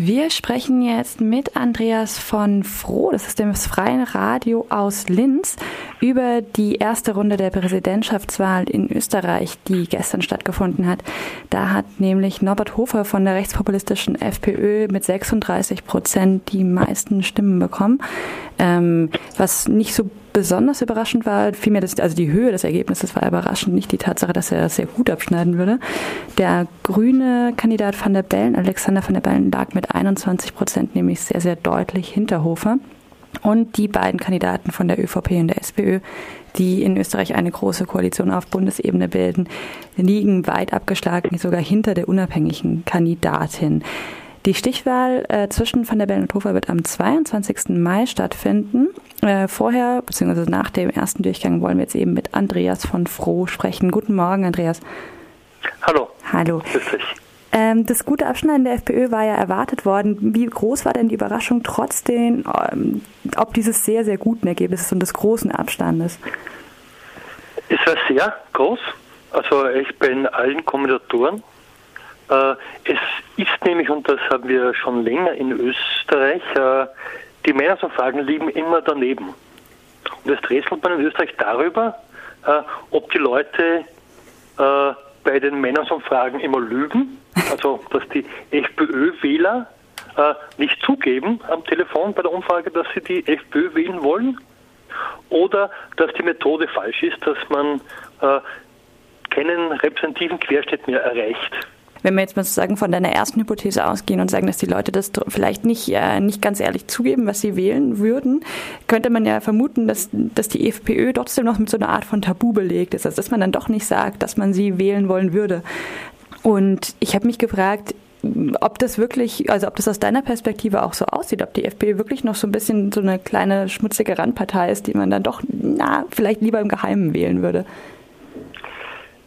Wir sprechen jetzt mit Andreas von Froh, das ist dem Freien Radio aus Linz, über die erste Runde der Präsidentschaftswahl in Österreich, die gestern stattgefunden hat. Da hat nämlich Norbert Hofer von der rechtspopulistischen FPÖ mit 36 Prozent die meisten Stimmen bekommen. Ähm, was nicht so besonders überraschend war, vielmehr das, also die Höhe des Ergebnisses war überraschend, nicht die Tatsache, dass er sehr gut abschneiden würde. Der grüne Kandidat van der Bellen, Alexander van der Bellen, lag mit 21 Prozent nämlich sehr, sehr deutlich hinter Hofer. Und die beiden Kandidaten von der ÖVP und der SPÖ, die in Österreich eine große Koalition auf Bundesebene bilden, liegen weit abgeschlagen, sogar hinter der unabhängigen Kandidatin. Die Stichwahl äh, zwischen Van der Bellen und Hofer wird am 22. Mai stattfinden. Äh, vorher, beziehungsweise nach dem ersten Durchgang, wollen wir jetzt eben mit Andreas von Froh sprechen. Guten Morgen, Andreas. Hallo. Hallo. Grüß dich. Ähm, das gute Abschneiden der FPÖ war ja erwartet worden. Wie groß war denn die Überraschung trotzdem, ähm, ob dieses sehr, sehr guten Ergebnisses und des großen Abstandes? Es war sehr groß. Also ich bin allen Kombinatoren äh, es ist nämlich, und das haben wir schon länger in Österreich, äh, die Meinungsumfragen liegen immer daneben. Und es rätselt man in Österreich darüber, äh, ob die Leute bei den Meinungsumfragen immer lügen, also dass die FPÖ-Wähler nicht zugeben am Telefon bei der Umfrage, dass sie die FPÖ wählen wollen, oder dass die Methode falsch ist, dass man keinen repräsentativen Querschnitt mehr erreicht wenn wir jetzt mal sozusagen von deiner ersten Hypothese ausgehen und sagen, dass die Leute das vielleicht nicht, äh, nicht ganz ehrlich zugeben, was sie wählen würden, könnte man ja vermuten, dass, dass die FPÖ trotzdem noch mit so einer Art von Tabu belegt ist, also dass man dann doch nicht sagt, dass man sie wählen wollen würde. Und ich habe mich gefragt, ob das wirklich, also ob das aus deiner Perspektive auch so aussieht, ob die FPÖ wirklich noch so ein bisschen so eine kleine schmutzige Randpartei ist, die man dann doch, na, vielleicht lieber im Geheimen wählen würde.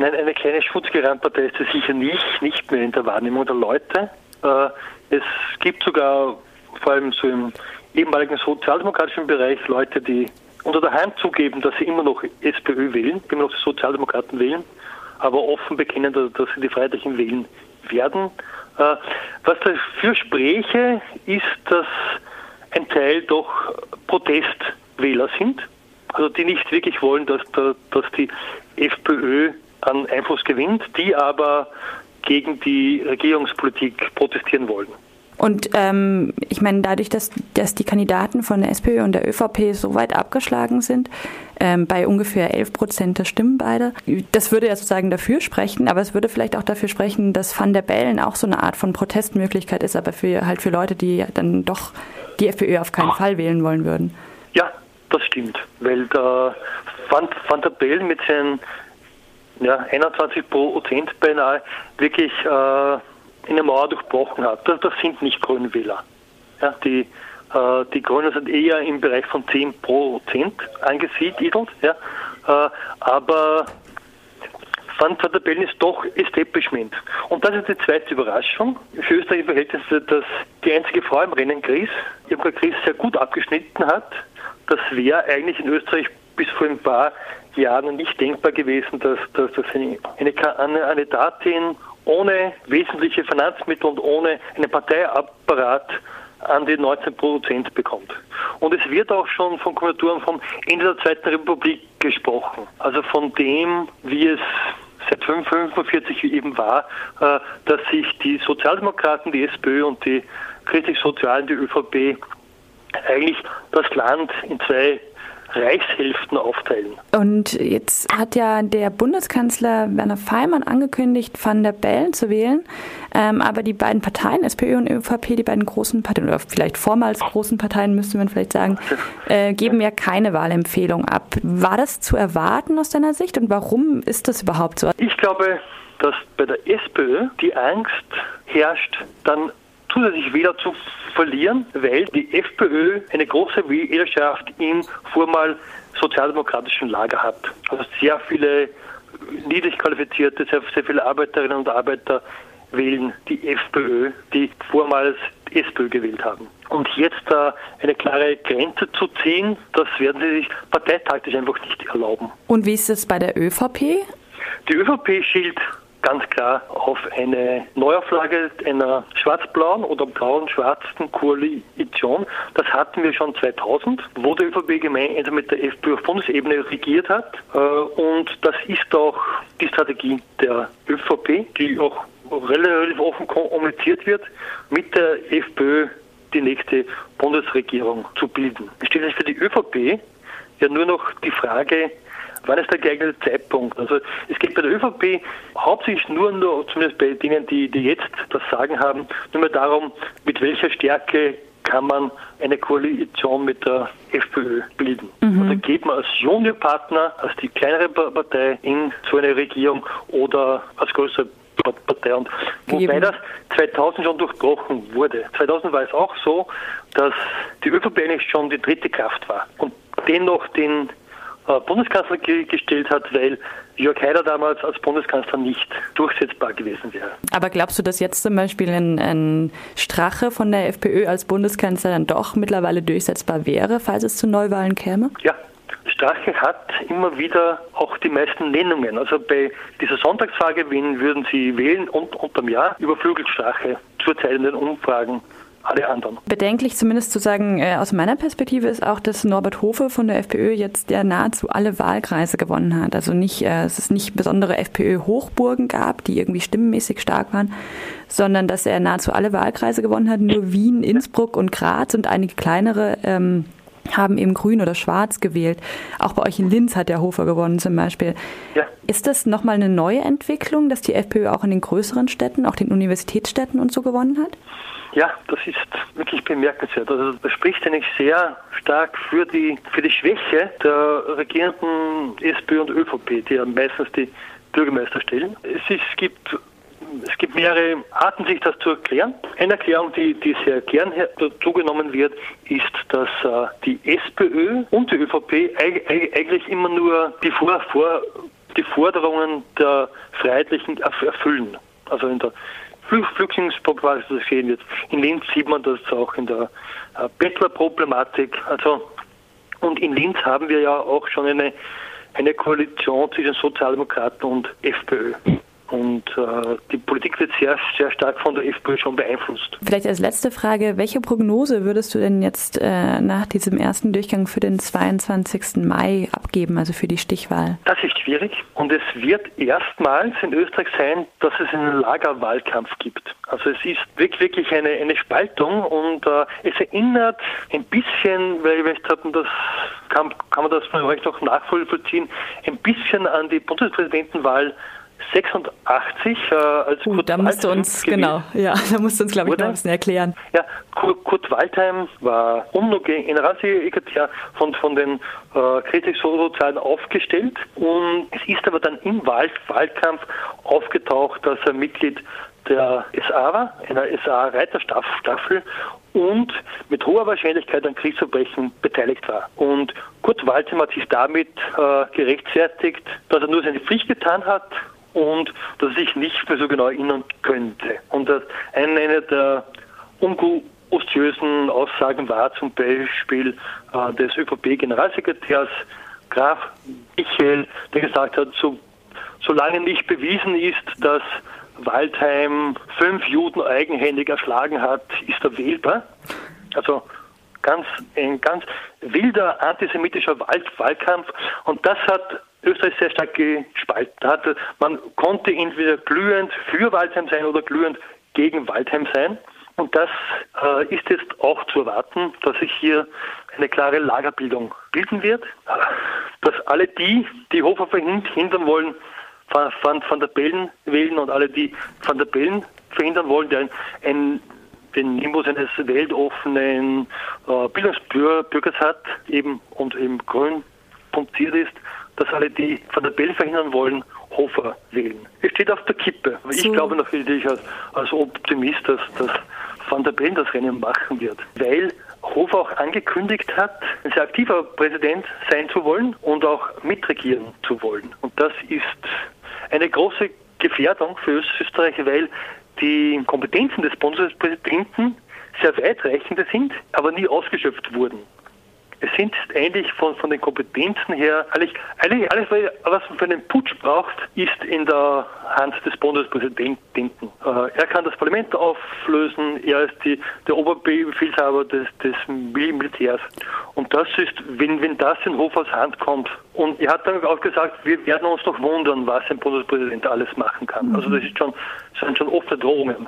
Nein, eine kleine Schutzgerandpartei ist es sicher nicht, nicht mehr in der Wahrnehmung der Leute. Äh, es gibt sogar vor allem so im ehemaligen sozialdemokratischen Bereich Leute, die unter der Hand zugeben, dass sie immer noch SPÖ wählen, immer noch die Sozialdemokraten wählen, aber offen bekennen, dass sie die Freiheitlichen wählen werden. Äh, was dafür spräche, ist, dass ein Teil doch Protestwähler sind, also die nicht wirklich wollen, dass, dass die FPÖ an Einfluss gewinnt, die aber gegen die Regierungspolitik protestieren wollen. Und ähm, ich meine, dadurch, dass, dass die Kandidaten von der SPÖ und der ÖVP so weit abgeschlagen sind, ähm, bei ungefähr 11 Prozent der Stimmen beide, das würde ja sozusagen dafür sprechen, aber es würde vielleicht auch dafür sprechen, dass Van der Bellen auch so eine Art von Protestmöglichkeit ist, aber für halt für Leute, die dann doch die FPÖ auf keinen Fall wählen wollen würden. Ja, das stimmt, weil der Van, Van der Bellen mit seinen ja, 21 Prozent beinahe wirklich äh, eine Mauer durchbrochen hat. Das, das sind nicht Grünwähler. Ja, die, äh, die Grünen sind eher im Bereich von 10 Prozent angesiedelt. Ja, äh, aber Van der Bellen ist doch Establishment. Und das ist die zweite Überraschung. Für österreichische Verhältnisse, dass die einzige Frau im Rennen, Gries, Irmgard Gries, sehr gut abgeschnitten hat. Das wäre eigentlich in Österreich bis vor ein paar Jahren nicht denkbar gewesen, dass, dass, dass eine, eine, eine Datin ohne wesentliche Finanzmittel und ohne einen Parteiapparat an die 19 Prozent bekommt. Und es wird auch schon von Kommilitoren vom Ende der Zweiten Republik gesprochen. Also von dem, wie es seit 1945 eben war, äh, dass sich die Sozialdemokraten, die SPÖ und die christlich-sozialen, die ÖVP, eigentlich das Land in zwei Reichshälften aufteilen. Und jetzt hat ja der Bundeskanzler Werner Feimann angekündigt, Van der Bellen zu wählen. Ähm, aber die beiden Parteien, SPÖ und ÖVP, die beiden großen Parteien, oder vielleicht vormals großen Parteien, müsste man vielleicht sagen, äh, geben ja keine Wahlempfehlung ab. War das zu erwarten aus deiner Sicht und warum ist das überhaupt so? Ich glaube, dass bei der SPÖ die Angst herrscht, dann zusätzlich Wähler zu verlieren, weil die FPÖ eine große Wählerschaft im vormal sozialdemokratischen Lager hat. Also sehr viele niedrig qualifizierte, sehr, sehr viele Arbeiterinnen und Arbeiter wählen die FPÖ, die vormals SPÖ gewählt haben. Und jetzt da eine klare Grenze zu ziehen, das werden sie sich parteitaktisch einfach nicht erlauben. Und wie ist es bei der ÖVP? Die ÖVP schielt ganz klar auf eine Neuauflage einer schwarz-blauen oder blauen-schwarzen Koalition. Das hatten wir schon 2000, wo der ÖVP gemeinsam mit der FPÖ auf Bundesebene regiert hat. Äh, und das ist auch die Strategie der ÖVP, die auch relativ offen kommuniziert wird, mit der FPÖ die nächste Bundesregierung zu bilden. Es stellt sich für die ÖVP ja nur noch die Frage, wann ist der geeignete Zeitpunkt? Also es geht bei der ÖVP hauptsächlich nur, nur zumindest bei denen, die, die jetzt das Sagen haben, nur mehr darum, mit welcher Stärke kann man eine Koalition mit der FPÖ bilden. Mhm. Also geht man als Juniorpartner, als die kleinere Partei in so eine Regierung oder als größere Partei. Und wobei das 2000 schon durchbrochen wurde. 2000 war es auch so, dass die ÖVP eigentlich schon die dritte Kraft war und dennoch den Bundeskanzler gestellt hat, weil Jörg Haider damals als Bundeskanzler nicht durchsetzbar gewesen wäre. Aber glaubst du, dass jetzt zum Beispiel ein, ein Strache von der FPÖ als Bundeskanzler dann doch mittlerweile durchsetzbar wäre, falls es zu Neuwahlen käme? Ja, Strache hat immer wieder auch die meisten Nennungen. Also bei dieser Sonntagsfrage, wen würden Sie wählen und unterm Jahr überflügelt Strache zurzeit in den Umfragen alle anderen. Bedenklich zumindest zu sagen, äh, aus meiner Perspektive ist auch, dass Norbert Hofe von der FPÖ jetzt ja nahezu alle Wahlkreise gewonnen hat. Also nicht, äh, es ist nicht besondere FPÖ-Hochburgen gab, die irgendwie stimmenmäßig stark waren, sondern dass er nahezu alle Wahlkreise gewonnen hat. Nur Wien, Innsbruck und Graz und einige kleinere ähm, haben eben grün oder schwarz gewählt. Auch bei euch in Linz hat der Hofer gewonnen zum Beispiel. Ja. Ist das nochmal eine neue Entwicklung, dass die FPÖ auch in den größeren Städten, auch den Universitätsstädten und so gewonnen hat? Ja, das ist wirklich bemerkenswert. Also das spricht eigentlich sehr stark für die, für die Schwäche der regierenden SPÖ und ÖVP, die ja meistens die Bürgermeister stellen. Es, ist, es gibt es gibt mehrere Arten, sich das zu erklären. Eine Erklärung, die, die sehr gern zugenommen wird, ist, dass äh, die SPÖ und die ÖVP eigentlich immer nur die, Vor, Vor, die Forderungen der Freiheitlichen erfüllen. Also in der Flüchtlingsproblematik sehen wird. In Linz sieht man das auch in der äh, Bettlerproblematik. Also, und in Linz haben wir ja auch schon eine, eine Koalition zwischen Sozialdemokraten und FPÖ. Und äh, die Politik wird sehr, sehr stark von der FPÖ schon beeinflusst. Vielleicht als letzte Frage, welche Prognose würdest du denn jetzt äh, nach diesem ersten Durchgang für den 22. Mai abgeben, also für die Stichwahl? Das ist schwierig und es wird erstmals in Österreich sein, dass es einen Lagerwahlkampf gibt. Also es ist wirklich eine, eine Spaltung und äh, es erinnert ein bisschen, weil ich habe, das kann, kann man das von euch noch nachvollziehen, ein bisschen an die Bundespräsidentenwahl 86 äh, als uh, Kurt da musst du uns gewesen. genau, ja, da musst du uns glaube ich noch ein bisschen erklären. Ja, Kurt, Kurt Waldheim war UNO-Generalsekretär von von den äh, Kritisch-Sozialen aufgestellt und es ist aber dann im Wahl Wahlkampf aufgetaucht, dass er Mitglied der SA war, einer SA-Reiterstaffel und mit hoher Wahrscheinlichkeit an Kriegsverbrechen beteiligt war. Und Kurt Waldheim hat sich damit äh, gerechtfertigt, dass er nur seine Pflicht getan hat und dass ich nicht mehr so genau erinnern könnte. Und eine der ungustiösen Aussagen war zum Beispiel äh, des ÖVP-Generalsekretärs Graf Michael, der gesagt hat, so, solange nicht bewiesen ist, dass Waldheim fünf Juden eigenhändig erschlagen hat, ist er wählbar. Also ganz, ein ganz wilder antisemitischer Wahlkampf. Und das hat Österreich sehr stark gespalten hatte. Man konnte entweder glühend für Waldheim sein oder glühend gegen Waldheim sein. Und das äh, ist jetzt auch zu erwarten, dass sich hier eine klare Lagerbildung bilden wird. Dass alle die, die Hofer verhindern wollen, Van, Van der Bellen wählen und alle, die Van der Bellen verhindern wollen, der ein, ein den Nimbus eines weltoffenen äh, Bildungsbürgers hat, eben und eben grün punktiert ist, dass alle, die Van der Bellen verhindern wollen, Hofer wählen. Es steht auf der Kippe. Aber so. ich glaube natürlich als, als Optimist, dass, dass Van der Bellen das Rennen machen wird. Weil Hofer auch angekündigt hat, ein sehr aktiver Präsident sein zu wollen und auch mitregieren zu wollen. Und das ist eine große Gefährdung für Österreich, weil die Kompetenzen des Bundespräsidenten sehr weitreichende sind, aber nie ausgeschöpft wurden. Es sind eigentlich von, von den Kompetenzen her, eigentlich, eigentlich alles, was man für einen Putsch braucht, ist in der Hand des Bundespräsidenten. Äh, er kann das Parlament auflösen, er ist die, der Oberbefehlshaber des, des Militärs. Und das ist, wenn, wenn das in Hofers Hand kommt, und er hat dann auch gesagt, wir werden uns doch wundern, was ein Bundespräsident alles machen kann. Also das ist schon, sind schon offene Drohungen.